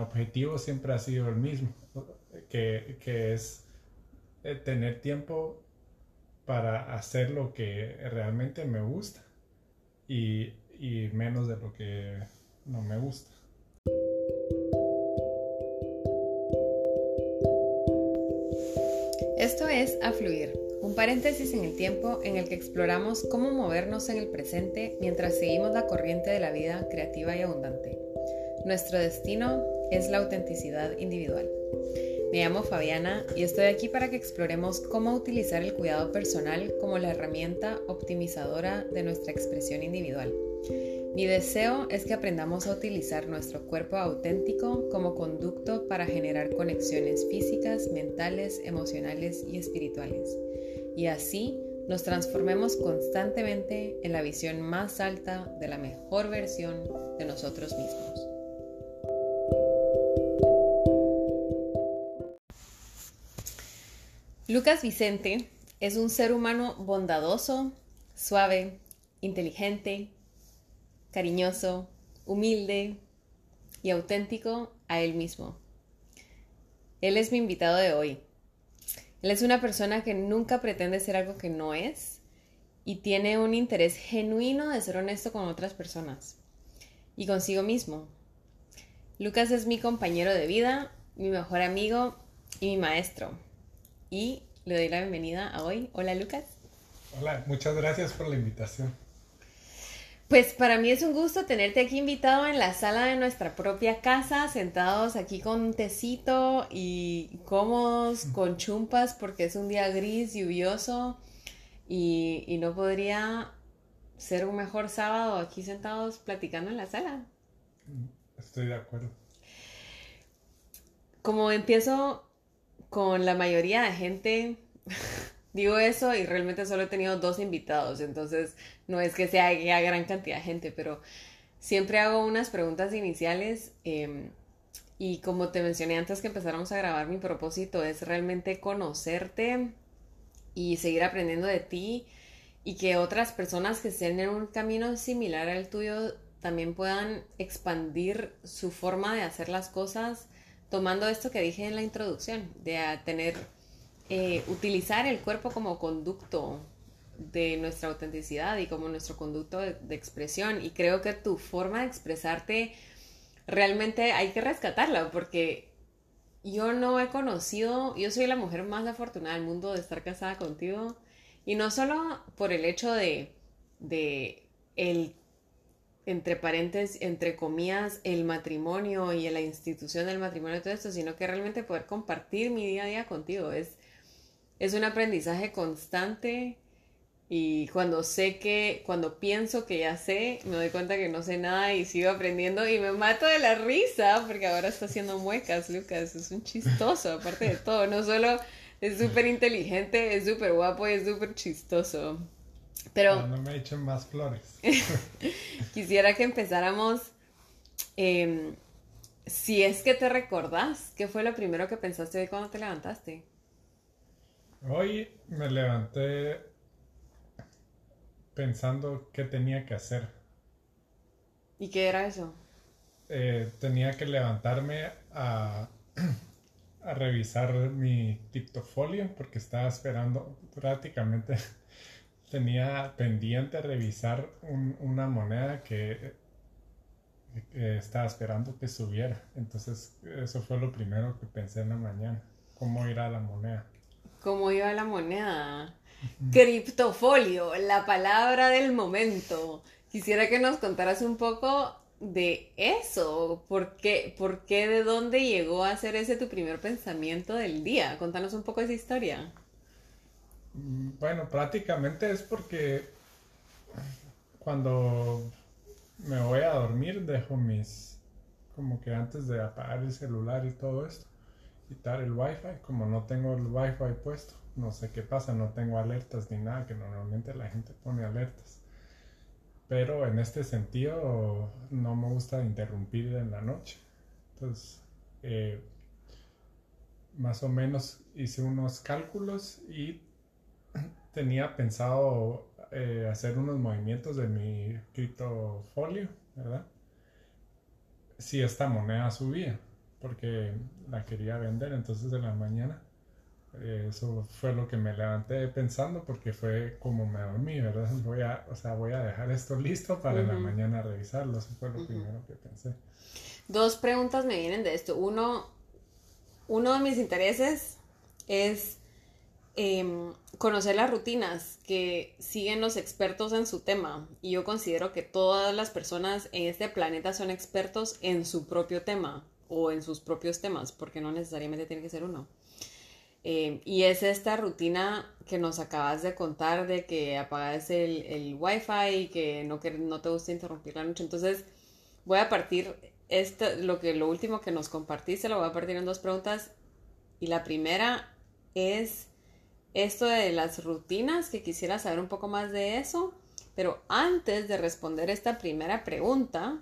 objetivo siempre ha sido el mismo, que, es eh, tener tiempo para hacer lo que realmente me gusta y, y menos de lo que no me gusta. Esto es A Fluir, un paréntesis en el tiempo en el que exploramos cómo movernos en el presente mientras seguimos la corriente de la vida creativa y abundante. Nuestro destino es la autenticidad individual. Me llamo Fabiana y estoy aquí para que exploremos cómo utilizar el cuidado personal como la herramienta optimizadora de nuestra expresión individual. Mi deseo es que aprendamos a utilizar nuestro cuerpo auténtico como conducto para generar conexiones físicas, mentales, emocionales y espirituales. Y así nos transformemos constantemente en la visión más alta de la mejor versión de nosotros mismos. Lucas Vicente es un ser humano bondadoso, suave, inteligente, cariñoso, humilde y auténtico a él mismo. Él es mi invitado de hoy. Él es una persona que nunca pretende ser algo que no es y tiene un interés genuino de ser honesto con otras personas y consigo mismo. Lucas es mi compañero de vida, mi mejor amigo y mi maestro y le doy la bienvenida a hoy. Hola Lucas. Hola, muchas gracias por la invitación. Pues para mí es un gusto tenerte aquí invitado en la sala de nuestra propia casa, sentados aquí con un tecito y cómodos, con chumpas, porque es un día gris, lluvioso y, y no podría ser un mejor sábado aquí sentados platicando en la sala. Estoy de acuerdo. Como empiezo con la mayoría de gente, digo eso y realmente solo he tenido dos invitados, entonces no es que sea gran cantidad de gente, pero siempre hago unas preguntas iniciales em, y como te mencioné antes que empezáramos a grabar, mi propósito es realmente conocerte y seguir aprendiendo de ti y que otras personas que estén en un camino similar al tuyo también puedan expandir su forma de hacer las cosas tomando esto que dije en la introducción, de tener, eh, utilizar el cuerpo como conducto de nuestra autenticidad y como nuestro conducto de, expresión. Y creo que tu forma de expresarte realmente hay que rescatarla porque yo no he conocido, yo soy la mujer más afortunada del mundo de estar casada contigo. Y no solo por el hecho de, de el entre paréntesis, entre comillas, el matrimonio y la institución del matrimonio y todo esto, sino que realmente poder compartir mi día a día contigo. Es, es un aprendizaje constante y cuando sé que, cuando pienso que ya sé, me doy cuenta que no sé nada y sigo aprendiendo y me mato de la risa porque ahora está haciendo muecas, Lucas. Es un chistoso, aparte de todo. No solo es súper inteligente, es súper guapo y es súper chistoso. Pero... No, me echen más flores. quisiera que empezáramos... Em, si es que te recordás, ¿qué fue lo primero que pensaste hoy cuando te levantaste? Hoy me levanté pensando qué tenía que hacer. ¿Y qué era eso? Eh, tenía que levantarme a, a revisar mi TikTokfolio porque estaba esperando prácticamente tenía pendiente revisar una moneda que, estaba esperando que subiera. Entonces, eso fue lo primero que pensé en la mañana. ¿Cómo irá la moneda? ¿Cómo iba la moneda? Criptofolio, la palabra del momento. Quisiera que nos contaras un poco de eso. ¿Por qué, ¿Por qué, de dónde llegó a ser ese tu primer pensamiento del día? Contanos un poco esa historia. Bueno, prácticamente es porque cuando me voy a dormir dejo mis, como que antes de apagar el celular y todo esto, quitar el wifi, como no tengo el wifi puesto, no sé qué pasa, no tengo alertas ni nada, que normalmente la gente pone alertas. Pero en este sentido no me gusta interrumpir en la noche. Entonces, eh, más o menos hice unos cálculos y tenía pensado eh, hacer unos movimientos de mi criptofolio, ¿verdad? Si esta moneda subía. porque la quería vender, entonces en la mañana eh, eso fue lo que me levanté pensando porque fue como me dormí, ¿verdad? Voy a, o sea, voy a dejar esto listo para en la mañana revisarlo, eso fue lo primero que pensé. Dos preguntas me vienen de esto. Uno, uno de mis intereses es em, conocer las rutinas que siguen los expertos en su tema. Y yo considero que todas las personas en este planeta son expertos en su propio tema o en sus propios temas, porque no necesariamente tiene que ser uno. Em, y es esta rutina que nos acabas de contar de que apagas el, el wifi y que no, que no te gusta interrumpir la noche. Entonces, voy a partir esto, lo, que, lo último que nos compartiste, lo voy a partir en dos preguntas. Y la primera es esto de las rutinas, que quisiera saber un poco más de eso. Pero antes de responder esta primera pregunta,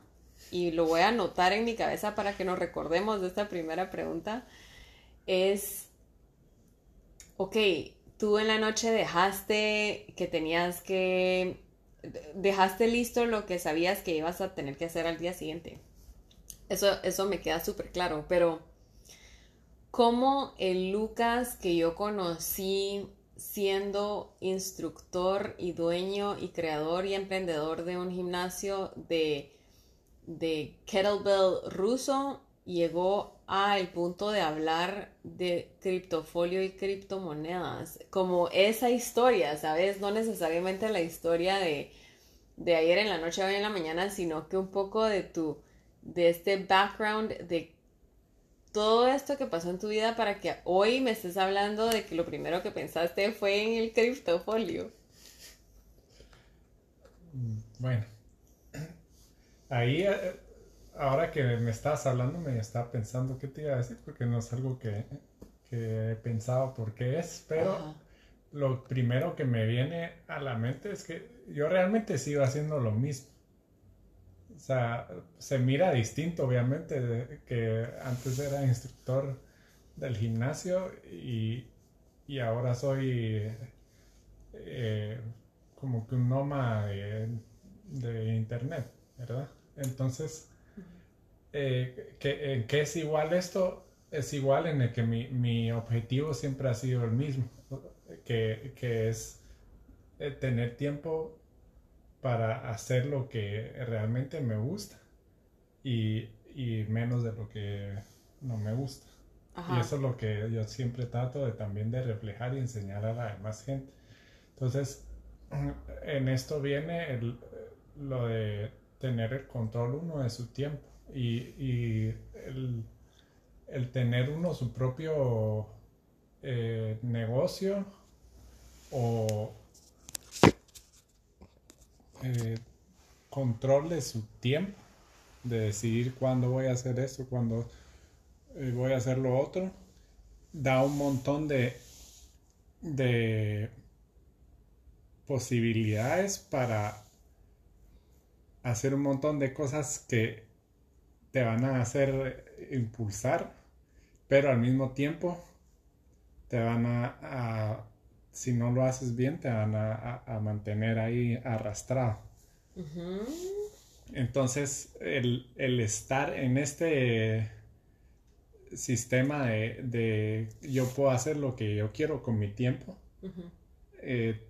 y lo voy a anotar en mi cabeza para que nos recordemos de esta primera pregunta, es, ok, tú en la noche dejaste que tenías que, dejaste listo lo que sabías que ibas a tener que hacer al día siguiente. Eso, eso me queda súper claro, pero ¿cómo el Lucas que yo conocí siendo instructor y dueño y creador y emprendedor de un gimnasio de, kettlebell ruso llegó al punto de hablar de criptofolio y criptomonedas, como esa historia, ¿sabes? No necesariamente la historia de, de ayer en la noche, hoy en la mañana, sino que un poco de tu de este background de todo esto que pasó en tu vida para que hoy me estés hablando de que lo primero que pensaste fue en el criptofolio. Bueno, ahí eh, ahora que me estás hablando me estaba pensando qué te iba a decir porque no es algo que, que he pensado por qué es, pero lo primero que me viene a la mente es que yo realmente sigo haciendo lo mismo. O sea, se mira distinto, obviamente, que antes era instructor del gimnasio y, ahora soy eh, como que un noma de, internet, ¿verdad? Entonces, eh, ¿en qué es igual esto? Es igual en el que mi, objetivo siempre ha sido el mismo, que, que es eh, tener tiempo para hacer lo que realmente me gusta y, menos de lo que no me gusta. Y eso es lo que yo siempre trato de también de reflejar y enseñar a la demás gente. Entonces, en esto viene el, lo de tener el control uno de su tiempo y, el, tener uno su propio eh, negocio o eh, control de su tiempo, de decidir cuándo voy a hacer esto, cuándo eh, voy a hacer lo otro, da un montón de, de posibilidades para hacer un montón de cosas que te van a hacer impulsar, pero al mismo tiempo te van a si no lo haces bien, te van a, mantener ahí arrastrado. Entonces, el, estar en este sistema de, yo puedo hacer lo que yo quiero con mi tiempo, eh,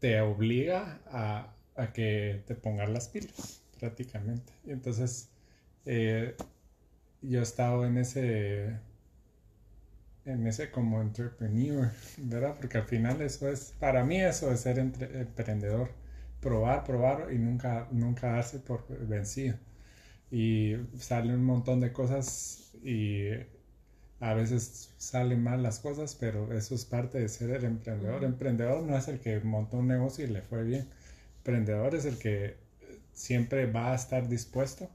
te obliga a, que te pongas las pilas, prácticamente. Entonces, eh, yo he estado en ese en ese como entrepreneur, ¿verdad? Porque al final eso es, para mí eso es ser emprendedor, probar, probar y nunca, nunca darse por vencido. Y salen un montón de cosas y a veces salen mal las cosas, pero eso es parte de ser el emprendedor. Emprendedor no es el que montó un negocio y le fue bien. Emprendedor es el que siempre va a estar dispuesto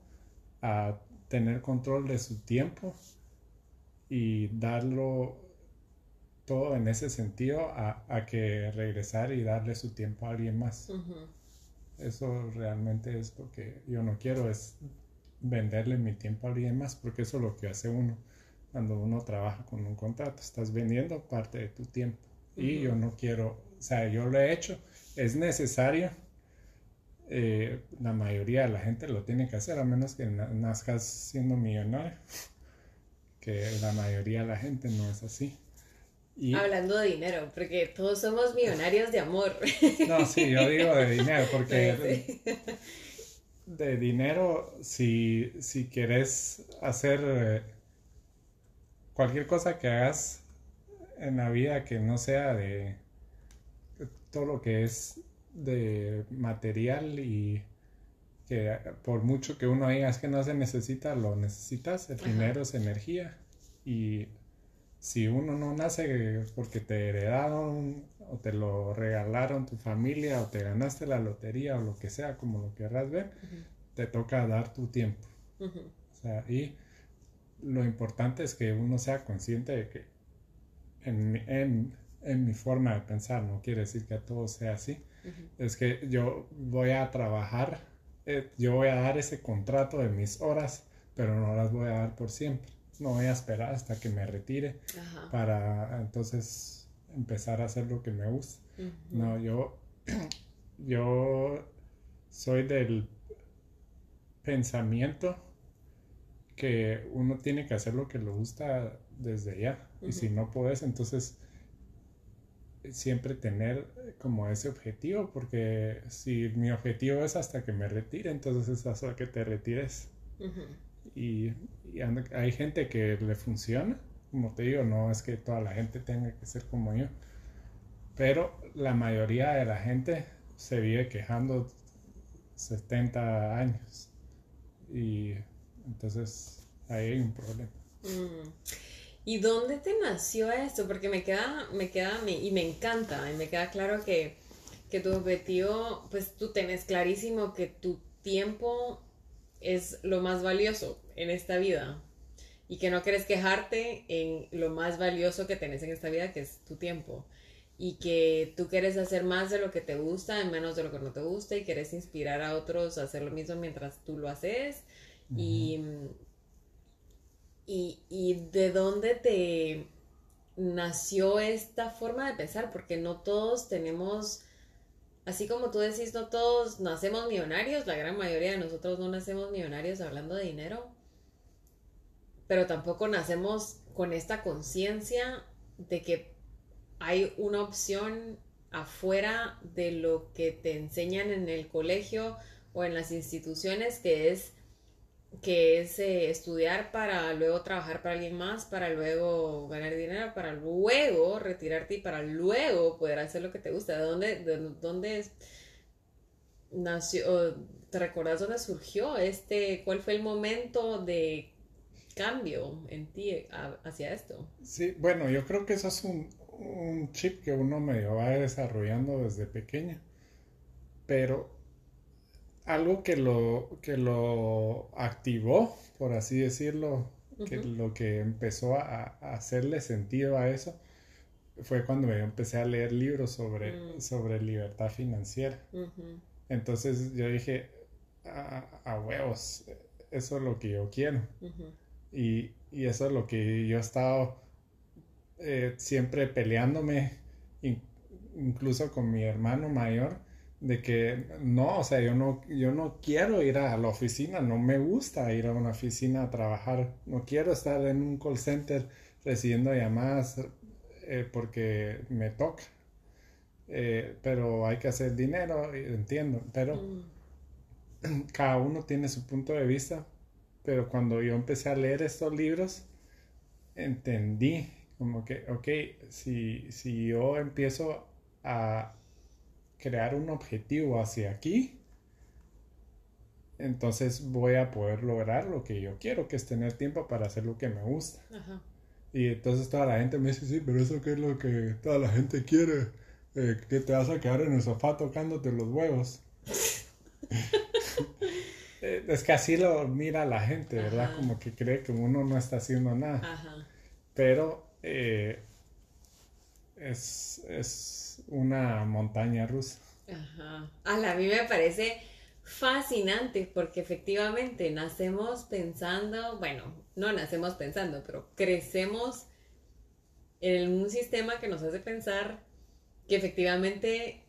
a tener control de su tiempo, y darlo todo en ese sentido a, que regresar y darle su tiempo a alguien más. Eso realmente es lo que yo no quiero, es venderle mi tiempo a alguien más, porque eso es lo que hace uno cuando uno trabaja con un contrato, estás vendiendo parte de tu tiempo. Y yo no quiero, o sea, yo lo he hecho, es necesario, eh, la mayoría de la gente lo tiene que hacer, a menos que nazcas siendo millonario que la mayoría de la gente no es así. Hablando de dinero, porque todos somos millonarios de amor. No, sí, yo digo de dinero, porque de dinero, si, si quieres hacer eh, cualquier cosa que hagas en la vida que no sea de todo lo que es de material y que por mucho que uno diga es que no se necesita, lo necesitas, el dinero es energía. Y si uno no nace porque te heredaron o te lo regalaron tu familia o te ganaste la lotería o lo que sea, como lo querrás ver, te toca dar tu tiempo. O sea, y lo importante es que uno sea consciente de que en, mi forma de pensar, no quiere decir que todo sea así, es que yo voy a trabajar, eh, yo voy a dar ese contrato de mis horas, pero no las voy a dar por siempre no voy a esperar hasta que me retire para entonces empezar a hacer lo que me gusta. No, yo, yo soy del pensamiento que uno tiene que hacer lo que le gusta desde ya. Y si no puedes, entonces siempre tener como ese objetivo, porque si mi objetivo es hasta que me retire, entonces es hasta que te retires. Y, hay gente que le funciona, como te digo, no es que toda la gente tenga que ser como yo, pero la mayoría de la gente se vive quejando 70 años y entonces ahí hay un problema. Mm. ¿Y dónde te nació esto? Porque me queda, me queda, y me encanta, y me queda claro que, que tu objetivo, pues tú tenés clarísimo que tu tiempo es lo más valioso en esta vida y que no quieres quejarte en lo más valioso que tenés en esta vida, que es tu tiempo. Y que tú quieres hacer más de lo que te gusta en menos de lo que no te gusta y quieres inspirar a otros a hacer lo mismo mientras tú lo haces. y, y, de dónde te nació esta forma de pensar, porque no todos tenemos así como tú decís, no todos nacemos millonarios, la gran mayoría de nosotros no nacemos millonarios hablando de dinero, pero tampoco nacemos con esta conciencia de que hay una opción afuera de lo que te enseñan en el colegio o en las instituciones que es que es eh, estudiar para luego trabajar para alguien más, para luego ganar dinero, para luego retirarte y para luego poder hacer lo que te gusta. ¿De dónde, de dónde nació, te recordás dónde surgió este, cuál fue el momento de cambio en ti hacia esto? Sí, bueno, yo creo que eso es un, un chip que uno medio va desarrollando desde pequeño, pero algo que lo, que lo activó, por así decirlo, que lo que empezó a, hacerle sentido a eso fue cuando yo empecé a leer libros sobre, mm. sobre libertad financiera. Entonces yo dije, a, huevos, eso es lo que yo quiero. y, eso es lo que yo he estado eh, siempre peleándome, incluso con mi hermano mayor de que no, o sea, yo no, yo no quiero ir a la oficina, no me gusta ir a una oficina a trabajar, no quiero estar en un call center recibiendo llamadas eh, porque me toca. Eh, pero hay que hacer dinero, entiendo, pero mm. cada uno tiene su punto de vista. Pero cuando yo empecé a leer estos libros, entendí como que, ok, si, si yo empiezo a crear un objetivo hacia aquí, entonces voy a poder lograr lo que yo quiero, que es tener tiempo para hacer lo que me gusta. Y entonces toda la gente me dice, sí, pero eso qué es lo que toda la gente quiere, eh, que te vas a quedar en el sofá tocándote los huevos. Eh, es que así lo mira la gente, ¿verdad? Como que cree que uno no está haciendo nada. Pero eh, es, es una montaña rusa. Ajá. A mí me parece fascinante porque efectivamente nacemos pensando, bueno, no nacemos pensando, pero crecemos en un sistema que nos hace pensar que efectivamente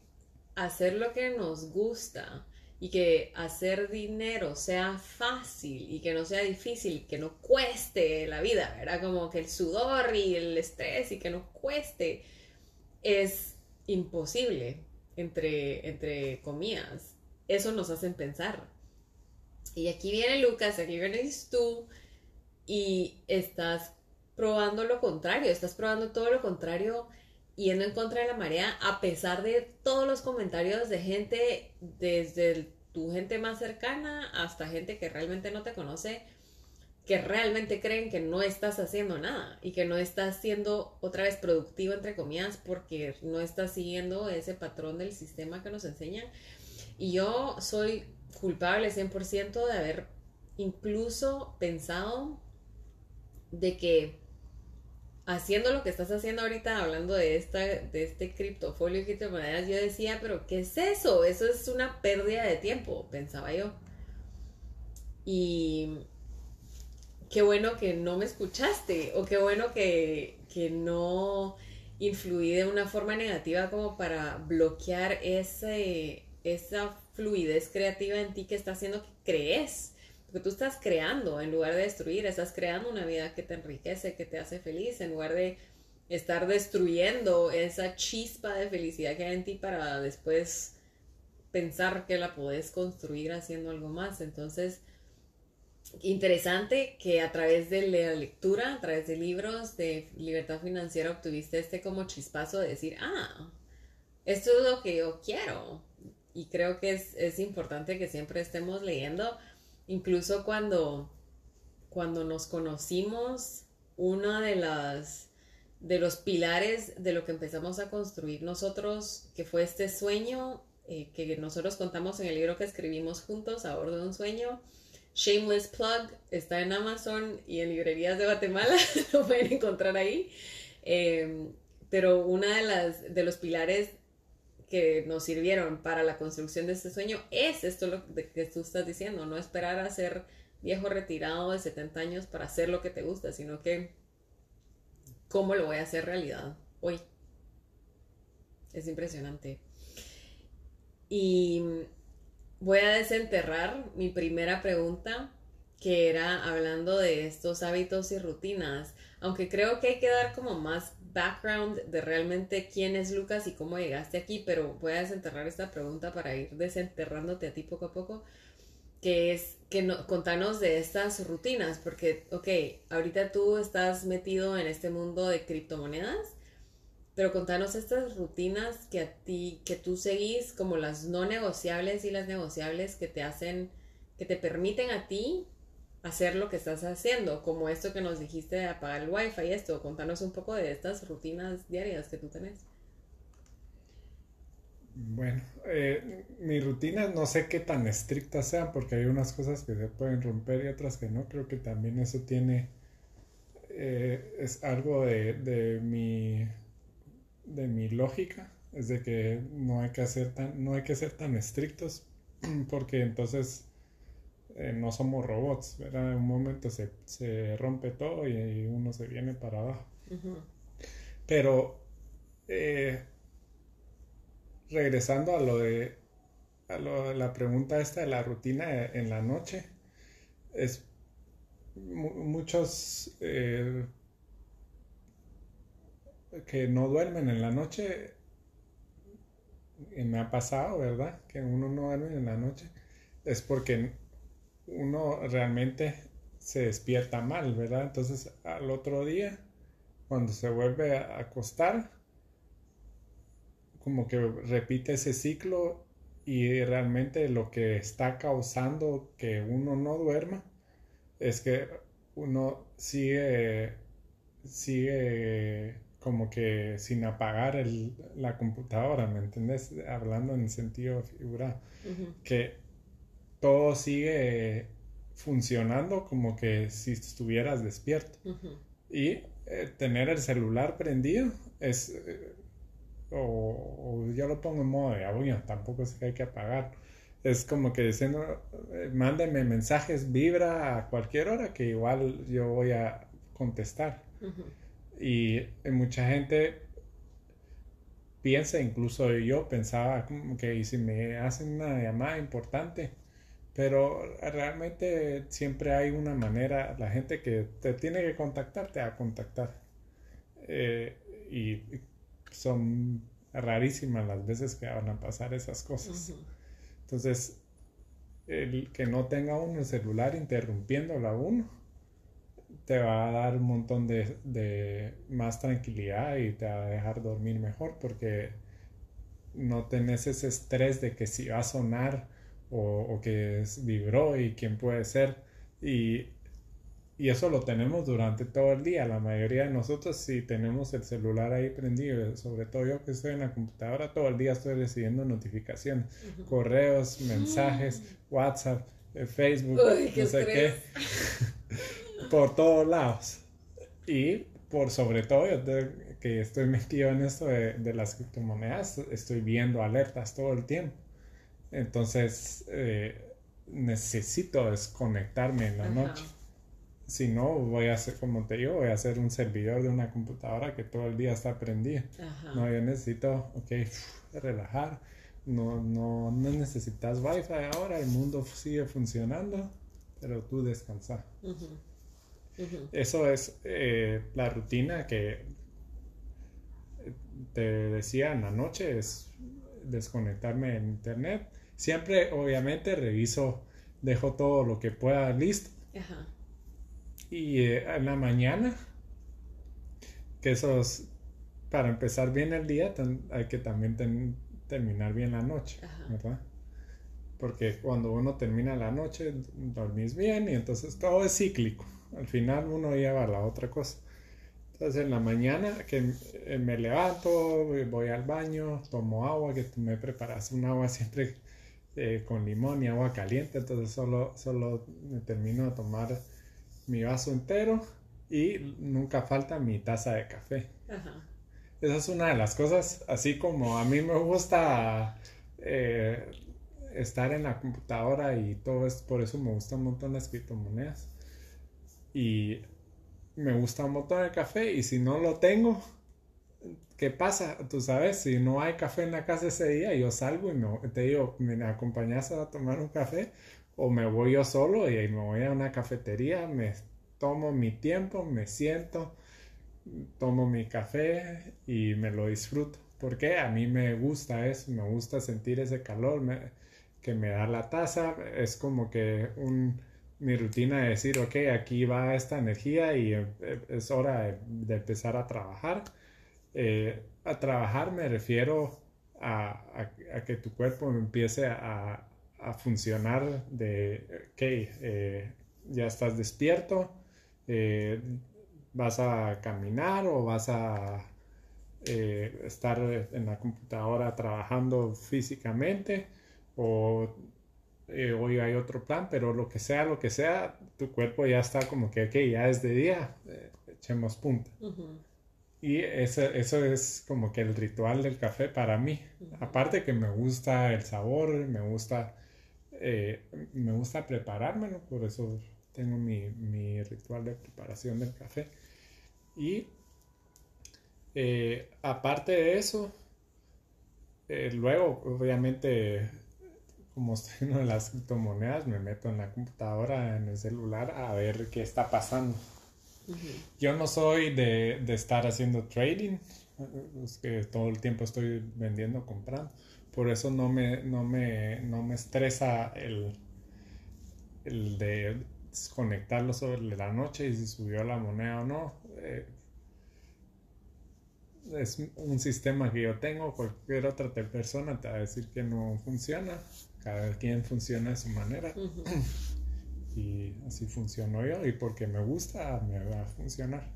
hacer lo que nos gusta y que hacer dinero sea fácil y que no sea difícil, que no cueste la vida, ¿verdad? Como que el sudor y el estrés y que no cueste es imposible, entre, entre comillas. Eso nos hacen pensar. Y aquí viene Lucas, aquí vienes tú y estás probando lo contrario, estás probando todo lo contrario yendo en contra de la marea a pesar de todos los comentarios de gente, desde tu gente más cercana hasta gente que realmente no te conoce, que realmente creen que no estás haciendo nada y que no estás siendo otra vez productivo, entre comillas, porque no estás siguiendo ese patrón del sistema que nos enseñan. Y yo soy culpable 100% de haber incluso pensado de que haciendo lo que estás haciendo ahorita, hablando de, esta, de este criptofolio y criptomonedas, yo decía, pero ¿qué es eso? Eso es una pérdida de tiempo, pensaba yo. Y qué bueno que no me escuchaste, o qué bueno que, que no influí de una forma negativa como para bloquear ese, esa fluidez creativa en ti que está haciendo que crees porque tú estás creando, en lugar de destruir, estás creando una vida que te enriquece, que te hace feliz, en lugar de estar destruyendo esa chispa de felicidad que hay en ti para después pensar que la podés construir haciendo algo más. Entonces, interesante que a través de la lectura, a través de libros de libertad financiera, obtuviste este como chispazo de decir, ah, esto es lo que yo quiero. Y creo que es, es importante que siempre estemos leyendo Incluso cuando, cuando nos conocimos, uno de las de los pilares de lo que empezamos a construir nosotros, que fue este sueño eh, que nosotros contamos en el libro que escribimos juntos, A bordo de un sueño. Shameless Plug está en Amazon y en librerías de Guatemala, lo pueden encontrar ahí. Eh, pero una de las de los pilares que nos sirvieron para la construcción de este sueño es esto lo que tú estás diciendo, no esperar a ser viejo retirado de 70 años para hacer lo que te gusta, sino que cómo lo voy a hacer realidad hoy. Es impresionante. Y voy a desenterrar mi primera pregunta, que era hablando de estos hábitos y rutinas, aunque creo que hay que dar como más background de realmente quién es Lucas y cómo llegaste aquí, pero voy a desenterrar esta pregunta para ir desenterrándote a ti poco a poco, que es que no, contanos de estas rutinas, porque, ok, ahorita tú estás metido en este mundo de criptomonedas, pero contanos estas rutinas que a ti, que tú seguís como las no negociables y las negociables que te hacen, que te permiten a ti hacer lo que estás haciendo, como esto que nos dijiste de apagar el wifi y esto, contanos un poco de estas rutinas diarias que tú tenés. Bueno, eh, mis rutinas no sé qué tan estrictas sean porque hay unas cosas que se pueden romper y otras que no. Creo que también eso tiene, eh, es algo de, de, mi, de mi lógica, es de que no hay que hacer tan, no hay que ser tan estrictos porque entonces eh, no somos robots, ¿verdad? En un momento se, rompe todo y, uno se viene para abajo. Pero eh, regresando a lo de a lo, la pregunta esta de la rutina en la noche, es muchos eh, que no duermen en la noche, me ha pasado, ¿verdad? Que uno no duerme en la noche, es porque uno realmente se despierta mal, ¿verdad? Entonces al otro día, cuando se vuelve a acostar, como que repite ese ciclo y realmente lo que está causando que uno no duerma es que uno sigue, sigue como que sin apagar la computadora, ¿me entiendes? Hablando en sentido figurado, que todo sigue funcionando como que si estuvieras despierto. Y eh, tener el celular prendido es, eh, o, yo lo pongo en modo de abuño, tampoco es que hay que apagar. Es como que diciendo, eh, mándenme mensajes, vibra a cualquier hora que igual yo voy a contestar. Y mucha gente piensa, incluso yo pensaba que y si me hacen una llamada importante, pero realmente siempre hay una manera, la gente que te tiene que contactar, te va a contactar. Eh, y son rarísimas las veces que van a pasar esas cosas. Entonces, el que no tenga uno el celular interrumpiéndolo a uno, te va a dar un montón de, de, más tranquilidad y te va a dejar dormir mejor porque no tenés ese estrés de que si va a sonar o, o que vibró y quién puede ser. Y y eso lo tenemos durante todo el día. La mayoría de nosotros si tenemos el celular ahí prendido, sobre todo yo que estoy en la computadora, todo el día estoy recibiendo notificaciones, correos, mensajes, WhatsApp, eh, Facebook, no sé qué, por todos lados. Y por sobre todo, yo que estoy metido en esto de, las criptomonedas, estoy viendo alertas todo el tiempo. Entonces, eh, necesito desconectarme en la noche si no, voy a hacer, como te digo, voy a hacer un servidor de una computadora que todo el día está prendida. No, yo necesito, ok, relajar. No, no, no necesitas wifi ahora, el mundo sigue funcionando, pero tú Eso es eh, la rutina que te decía en la noche, es desconectarme en internet. Siempre, obviamente, reviso, dejo todo lo que pueda listo. Ajá y eh, en la mañana, que eso es, para empezar bien el día, hay que también terminar bien la noche, ¿verdad? Porque cuando uno termina la noche, dormís bien y entonces todo es cíclico. Al final uno lleva a la otra cosa. Entonces en la mañana que eh, me levanto, voy al baño, tomo agua, que me preparas un agua siempre eh, con limón y agua caliente, entonces solo, solo me termino de tomar mi vaso entero y nunca falta mi taza de café. Esa es una de las cosas, así como a mí me gusta eh, estar en la computadora y todo es por eso me gusta un montón las criptomonedas. Y me gusta un montón el café y si no lo tengo, ¿qué pasa? Tú sabes, si no hay café en la casa ese día, yo salgo y me, te digo, ¿me acompañas a tomar un café? o me voy yo solo y me voy a una cafetería, me tomo mi tiempo, me siento, tomo mi café y me lo disfruto. Porque a mí me gusta eso, me gusta sentir ese calor que me da la taza. Es como que un, mi rutina de decir, ok, aquí va esta energía y eh, es hora de, empezar a trabajar. Eh, a trabajar me refiero a, que tu cuerpo empiece a, funcionar de, ok, eh, ya estás despierto, eh, vas a caminar o vas a eh, estar en la computadora trabajando físicamente o hoy hay otro plan, pero lo que sea, lo que sea, tu cuerpo ya está como que, ok, ya es de día, echemos punta. Y eso, eso, es como que el ritual del café para mí. Aparte que me gusta el sabor, me gusta eh, me gusta preparármelo, por eso tengo mi, ritual de preparación del café. Y eh, aparte de eso, eh, luego, obviamente, como estoy en las criptomonedas, me meto en la computadora, en el celular, a ver qué está pasando. Yo no soy de, de, estar haciendo trading, es que todo el tiempo estoy vendiendo, comprando por eso no me, no me, no me estresa el, el de desconectarlo sobre la noche y si subió la moneda o no. Eh, es un sistema que yo tengo, cualquier otra persona te va a decir que no funciona, cada quien funciona de su manera. Y así funciono yo y porque me gusta me va a funcionar.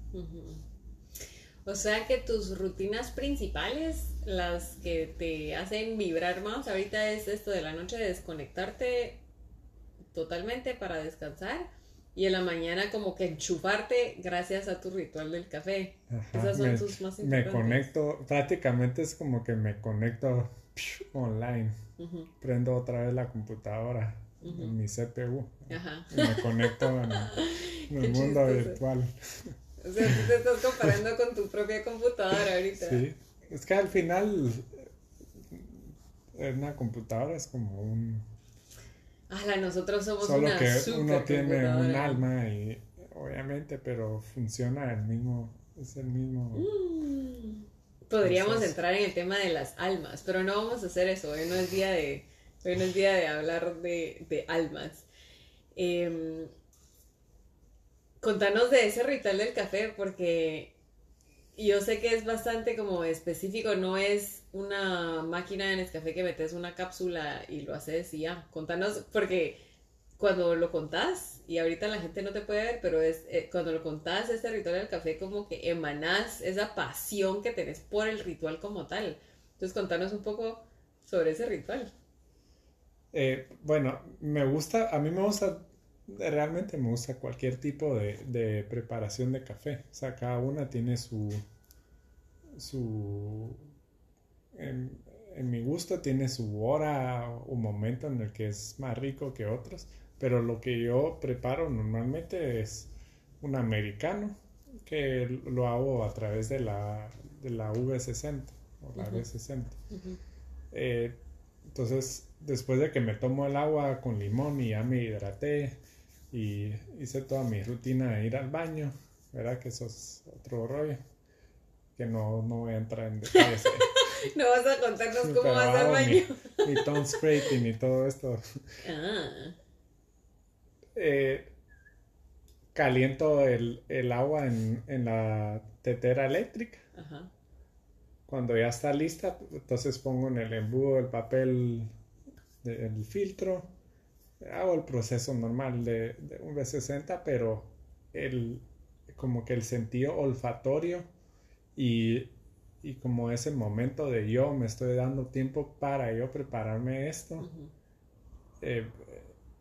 O sea que tus rutinas principales, las que te hacen vibrar más, ahorita es esto de la noche de desconectarte totalmente para descansar y en la mañana como que enchufarte gracias a tu ritual del café. Esas son tus más importantes. Me conecto, prácticamente es como que me conecto online. Prendo otra vez la computadora, en mi CPU. Y me conecto en, el mundo virtual. O sea, tú te estás comparando con tu propia computadora ahorita. Sí, Es que al final una computadora es como un... Ala, nosotros somos Solo una que uno tiene un alma y obviamente, pero funciona el mismo, es el mismo... Mm. Podríamos Entonces- entrar en el tema de las almas, pero no vamos a hacer eso. Hoy no es día de, hoy no es día de hablar de, de almas. Em, contanos de ese ritual del café, porque yo sé que es bastante como específico, no es una máquina de Nescafé que metes una cápsula y lo haces y ya. Contanos, porque cuando lo contás, y ahorita la gente no te puede ver, pero es eh, cuando lo contás, este ritual del café, como que emanás esa pasión que tenés por el ritual como tal. Entonces, contanos un poco sobre ese ritual. Eh, bueno, me gusta, a mí me gusta, realmente me gusta cualquier tipo de, de preparación de café. O sea, cada una tiene su, su, en, en mi gusto tiene su hora o momento en el que es más rico que otros. Pero lo que yo preparo normalmente es un americano, que lo hago a través de la, de la V60 o la Ujú. V60. Eh, entonces, después de que me tomo el agua con limón y ya me hidraté y hice toda mi rutina de ir al baño, ¿verdad? Que eso es otro rollo, que no, no voy a entrar en detalles. No vas a contarnos cómo vas al baño. Mi, mi tongue scraping y todo esto. Ah, Eh, caliento el, el agua en, en la tetera eléctrica. ajá. Cuando ya está lista, entonces pongo en el embudo el papel del filtro. Hago el proceso normal de, de un V60, pero el, como que el sentido olfatorio y, y como ese momento de yo me estoy dando tiempo para yo prepararme esto. eh,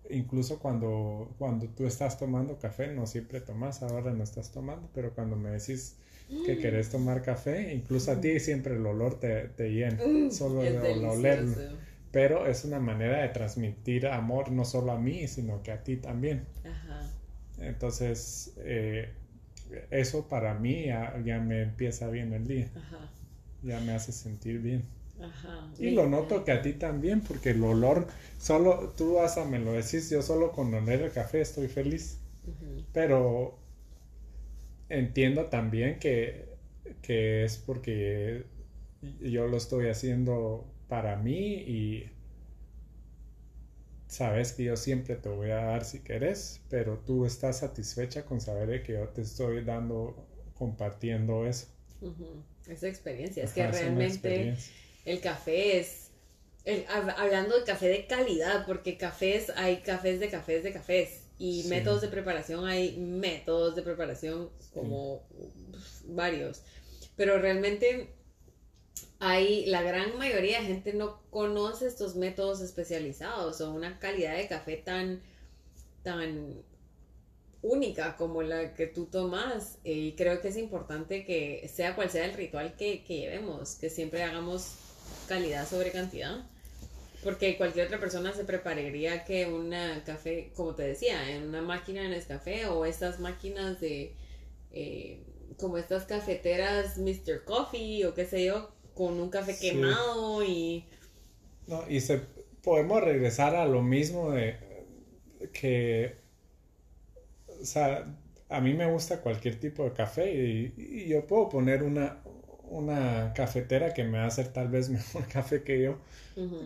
incluso cuando, cuando tú estás tomando café, no siempre tomas, ahora no estás tomando, pero cuando me decís que querés tomar café, incluso a ti siempre el olor te, te llena, Mm, solo de olerlo. Pero es una manera de transmitir amor no solo a mí, sino que a ti también. Ajá. Entonces, eh, eso para mí ya, ya me empieza bien el día, Ajá. ya me hace sentir bien. Ajá. Y lo noto que a ti también, porque el olor, solo tú hasta me lo decís, yo solo con oler el café estoy feliz. Pero entiendo también que, que es porque yo lo estoy haciendo para mí y sabes que yo siempre te voy a dar si querés, pero tú estás satisfecha con saber que yo te estoy dando, compartiendo eso. Esa experiencia. Es que realmente. El café es. el- hab- hablando de café de calidad, porque cafés, hay cafés de cafés de cafés. Y Sí. métodos de preparación, hay métodos de preparación como varios. Pero realmente hay, la gran mayoría de gente no conoce estos métodos especializados o una calidad de café tan, tan única como la que tú tomas. Y creo que es importante que sea cual sea el ritual que, que llevemos, que siempre hagamos calidad sobre cantidad. Porque cualquier otra persona se prepararía que una café, como te decía, en una máquina de Nescafé o estas máquinas de, eh, como estas cafeteras Mr. Coffee o qué sé yo, con un café Sí. quemado y... No, y se, podemos regresar a lo mismo de que, o sea, a mí me gusta cualquier tipo de café y, y yo puedo poner una, una cafetera que me va a hacer tal vez mejor café que yo,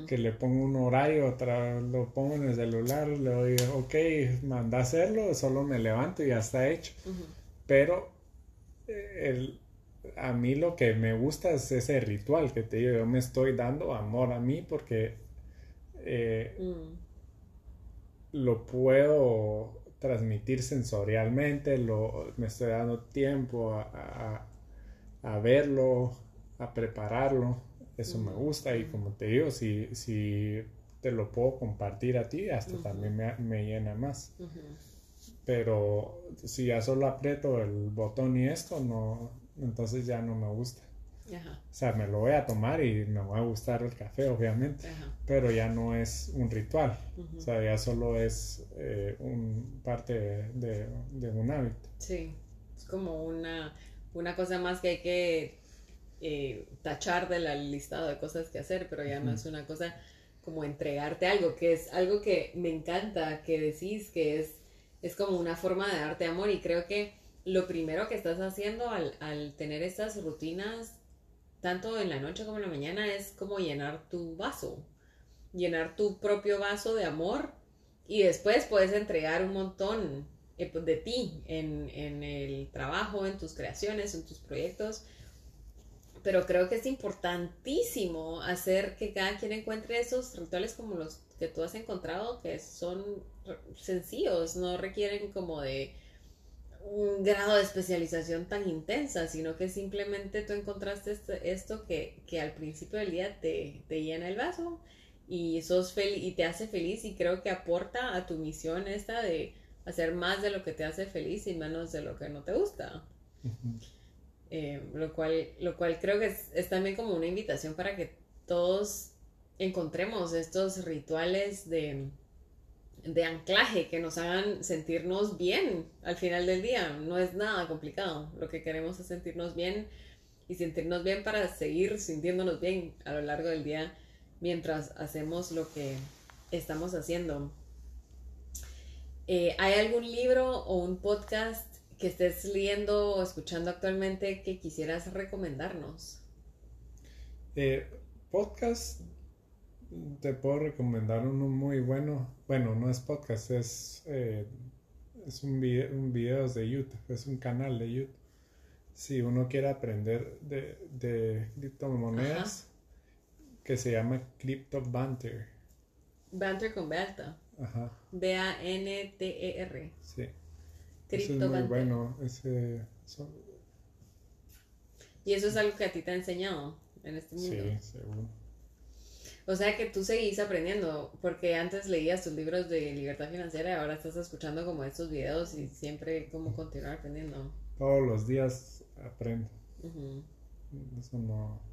que le pongo un horario, otra, lo pongo en el celular, le doy, ok, manda a hacerlo, solo me levanto y ya está hecho. Pero eh, el, a mí lo que me gusta es ese ritual que te digo, yo me estoy dando amor a mí porque eh, mm, lo puedo transmitir sensorialmente, lo, me estoy dando tiempo a, a- a verlo, a prepararlo, eso me gusta y como te digo, si, si te lo puedo compartir a ti, hasta también me, me llena más. Pero si ya solo aprieto el botón y esto, no, entonces ya no me gusta. Ajá, O sea, me lo voy a tomar y me va a gustar el café, obviamente, ajá, pero ya no es un ritual. O sea, ya solo es eh, un parte de, de- de un hábito. Sí, es como una, una cosa más que hay que eh, tachar de la listado de cosas que hacer, pero ya no es una cosa como entregarte algo, que es algo que me encanta que decís, que es, es como una forma de darte amor. Y creo que lo primero que estás haciendo al, al tener estas rutinas, tanto en la noche como en la mañana, es como llenar tu vaso, llenar tu propio vaso de amor. Y después puedes entregar un montón eh, pues, de ti en, en el trabajo, en tus creaciones, en tus proyectos. Pero creo que es importantísimo hacer que cada quien encuentre esos rituales como los que tú has encontrado, que son sencillos, no requieren como de un grado de especialización tan intensa, sino que simplemente tú encontraste este, esto que, que, al principio del día te, te llena el vaso y, sos y te hace feliz y creo que aporta a tu misión esta de hacer más de lo que te hace feliz y menos de lo que no te gusta. Eh, lo, cual, lo cual creo que es, también como una invitación para que todos encontremos estos rituales de, de anclaje que nos hagan sentirnos bien al final del día. No es nada complicado. Lo que queremos es sentirnos bien y sentirnos bien para seguir sintiéndonos bien a lo largo del día mientras hacemos lo que estamos haciendo. Eh, ¿Hay algún libro o un podcast que estés leyendo o escuchando actualmente que quisieras recomendarnos? Eh, podcast, te puedo recomendar uno muy bueno. Bueno, no es podcast, es, eh, es un, video, un video de YouTube, es un canal de YouTube. Si uno quiere aprender de, de criptomonedas, que se llama Crypto Banter. Banter con B alta. Ajá. B-A-N-T-E-R. Sí es muy bueno. Ese, Y eso es algo que a ti te ha enseñado en este mundo. Sí, seguro. O sea que tú seguís aprendiendo, porque antes leías tus libros de libertad financiera y ahora estás escuchando como estos videos y siempre como continuar aprendiendo. Todos los días aprendo. Eso no...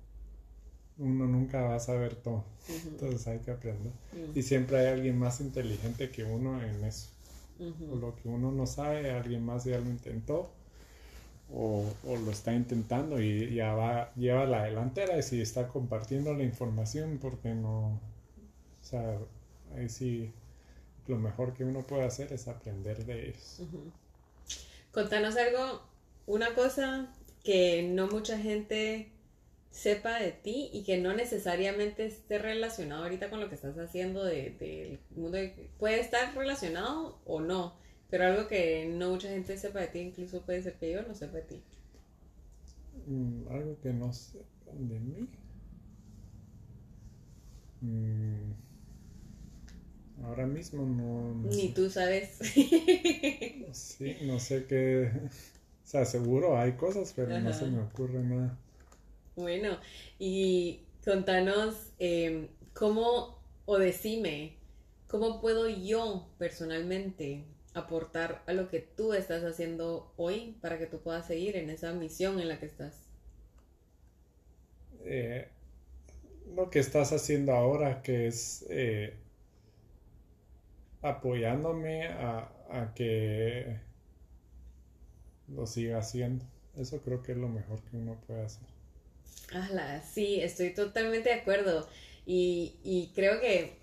Uno nunca va a saber todo. Entonces hay que aprender. Y siempre hay alguien más inteligente que uno en eso o lo que uno no sabe, alguien más ya lo intentó o, lo está intentando y ya va, lleva la delantera y si está compartiendo la información porque no, o sea, ahí sí lo mejor que uno puede hacer es aprender de ellos. Contanos algo, una cosa que no mucha gente sepa de ti y que no necesariamente esté relacionado ahorita con lo que estás haciendo del de, mundo. puede estar relacionado o no, pero algo que no mucha gente sepa de ti, incluso puede ser que yo no sepa de ti. Mm, algo que no sepan de mí. Mm, ahora mismo no, Ni tú sabes. sí, no sé qué. O sea, seguro hay cosas, pero no se me ocurre nada. Bueno, y contanos em, cómo, o decime, cómo puedo yo personalmente aportar a lo que tú estás haciendo hoy para que tú puedas seguir en esa misión en la que estás. Eh, lo que estás haciendo ahora, que es eh, apoyándome a, a, que lo siga haciendo. Eso creo que es lo mejor que uno puede hacer sí, estoy totalmente de acuerdo. Y, creo que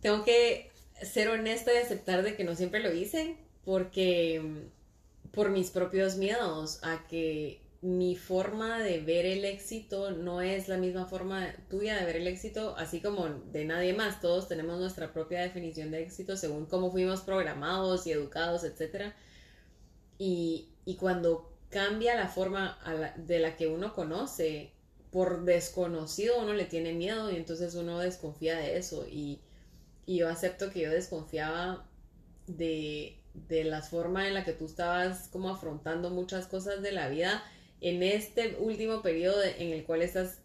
tengo que ser honesta y aceptar de que no siempre lo hice, porque mm, por mis propios miedos a que mi forma de ver el éxito no es la misma forma tuya de ver el éxito, así como de nadie más. Todos tenemos nuestra propia definición de éxito según cómo fuimos programados y educados, etc. Y, cuando cambia la forma de la que uno conoce por desconocido uno le tiene miedo y entonces uno desconfía de eso y, yo acepto que yo desconfiaba de, de la forma en la que tú estabas como afrontando muchas cosas de la vida en este último periodo en el cual estás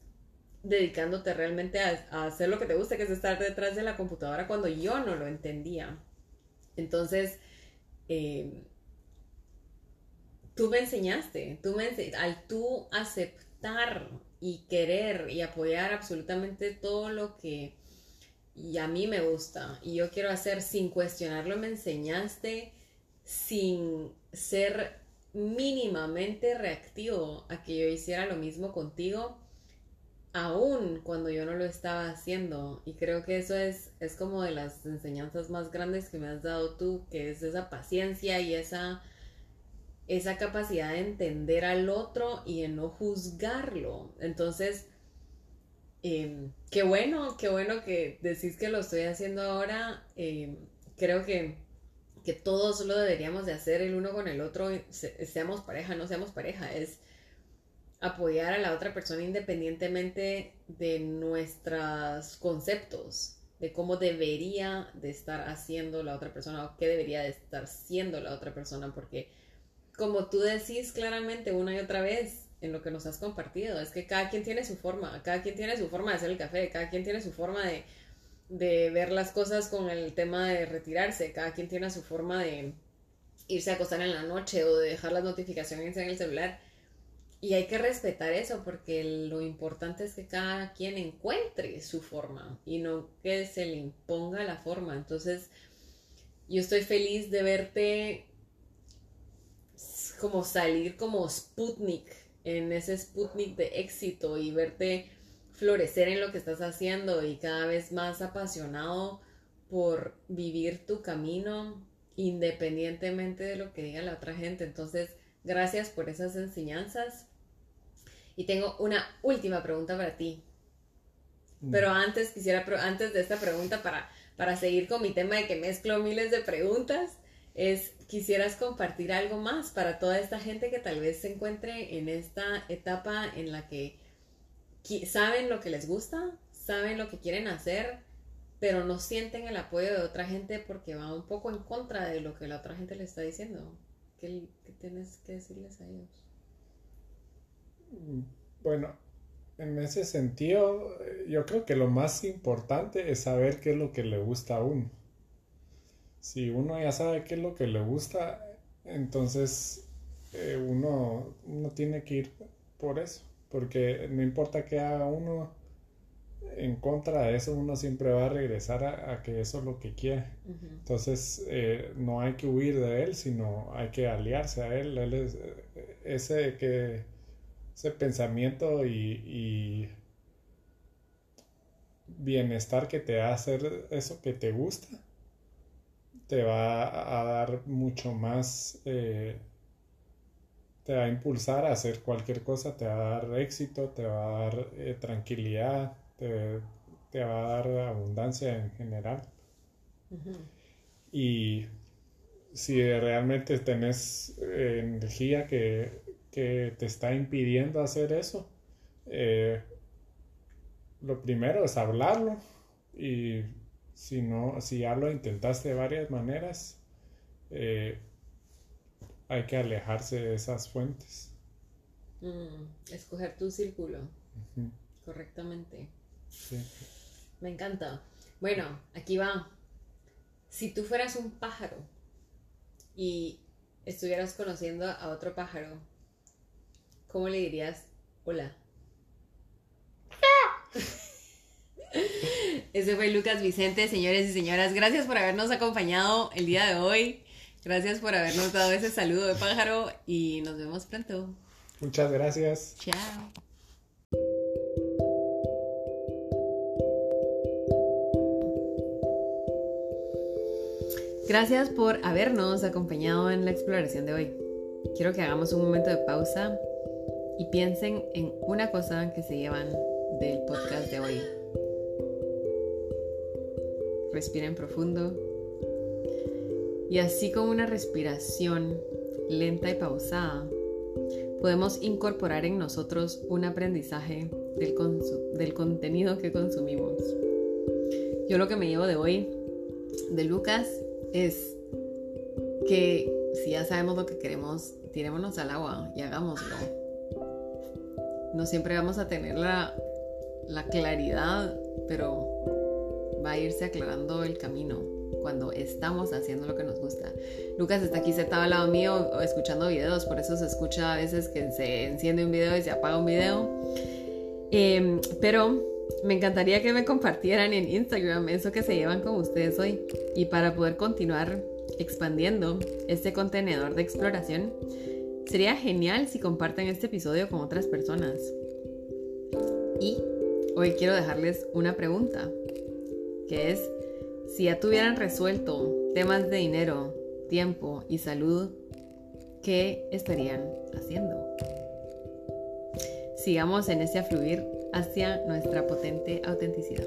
dedicándote realmente a, hacer lo que te gusta, que es estar detrás de la computadora cuando yo no lo entendía. Entonces, eh, tú me enseñaste, tú me al tú aceptar y querer y apoyar absolutamente todo lo que y a mí me gusta y yo quiero hacer sin cuestionarlo, me enseñaste sin ser mínimamente reactivo a que yo hiciera lo mismo contigo. aún cuando yo no lo estaba haciendo. Y creo que eso es, es como de las enseñanzas más grandes que me has dado tú, que es esa paciencia y esa, esa capacidad de entender al otro y de no juzgarlo. Entonces, em, qué bueno, qué bueno que decís que lo estoy haciendo ahora. Em, creo que, que todos lo deberíamos de hacer el uno con el otro, seamos pareja, no seamos pareja. Es apoyar a la otra persona independientemente de nuestros conceptos, de cómo debería de estar haciendo la otra persona o qué debería de estar siendo la otra persona, porque como tú decís claramente una y otra vez en lo que nos has compartido, es que cada quien tiene su forma, cada quien tiene su forma de hacer el café, cada quien tiene su forma de, de ver las cosas con el tema de retirarse, cada quien tiene su forma de irse a acostar en la noche o de dejar las notificaciones en el celular y hay que respetar eso porque lo importante es que cada quien encuentre su forma y no que se le imponga la forma. Entonces, yo estoy feliz de verte como salir como Sputnik, en ese Sputnik de éxito y verte florecer en lo que estás haciendo y cada vez más apasionado por vivir tu camino independientemente de lo que diga la otra gente. Entonces, gracias por esas enseñanzas y tengo una última pregunta para ti. Mm. Pero antes quisiera, antes de esta pregunta, para, para seguir con mi tema de que mezclo miles de preguntas, es, quisieras compartir algo más para toda esta gente que tal vez se encuentre en esta etapa en la que saben lo que les gusta, saben lo que quieren hacer, pero no sienten el apoyo de otra gente porque va un poco en contra de lo que la otra gente le está diciendo. ¿Qué, tienes que decirles a ellos? Bueno, en ese sentido, yo creo que lo más importante es saber qué es lo que le gusta a uno. Si uno ya sabe qué es lo que le gusta, entonces eh, uno, uno tiene que ir por eso, porque no importa qué haga uno en contra de eso, uno siempre va a regresar a, que eso es lo que quiere. Entonces, eh, no hay que huir de él, sino hay que aliarse a él. Él es ese que ese pensamiento y, bienestar que te a hacer eso que te gusta, te va a dar mucho más, eh, te va a impulsar a hacer cualquier cosa, te va a dar éxito, te va a dar eh, tranquilidad, te, va a dar abundancia en general. Y si realmente tenés eh, energía que que te está impidiendo hacer eso, lo primero es hablarlo y si no, si ya lo intentaste de varias maneras, eh, hay que alejarse de esas fuentes. Mm, escoger tu círculo correctamente. Me encanta. Bueno, aquí va. Si tú fueras un pájaro y estuvieras conociendo a otro pájaro, ¿cómo le dirías hola? Ese fue Lucas Vicente, señores y señoras. Gracias por habernos acompañado el día de hoy. Gracias por habernos dado ese saludo de pájaro y nos vemos pronto. Muchas gracias. Chao. Gracias por habernos acompañado en la exploración de hoy. Quiero que hagamos un momento de pausa y piensen en una cosa que se llevan del podcast de hoy. Respiren profundo y así con una respiración lenta y pausada, podemos incorporar en nosotros un aprendizaje del, del contenido que consumimos. Yo lo que me llevo de hoy de Lucas es que si ya sabemos lo que queremos, tirémonos al agua y hagámoslo no siempre vamos a tener la, claridad, pero va a irse aclarando el camino cuando estamos haciendo lo que nos gusta. Lucas está aquí sentado al lado mío escuchando videos, por eso se escucha a veces que se enciende un video y se apaga un video. Em, pero me encantaría que me compartieran en Instagram eso que se llevan con ustedes hoy. Y para poder continuar expandiendo este contenedor de exploración, Sería genial si comparten este episodio con otras personas. Y hoy quiero dejarles una pregunta, que es, si ya tuvieran resuelto temas de dinero, tiempo y salud, ¿qué estarían haciendo? Sigamos en ese afluir hacia nuestra potente autenticidad.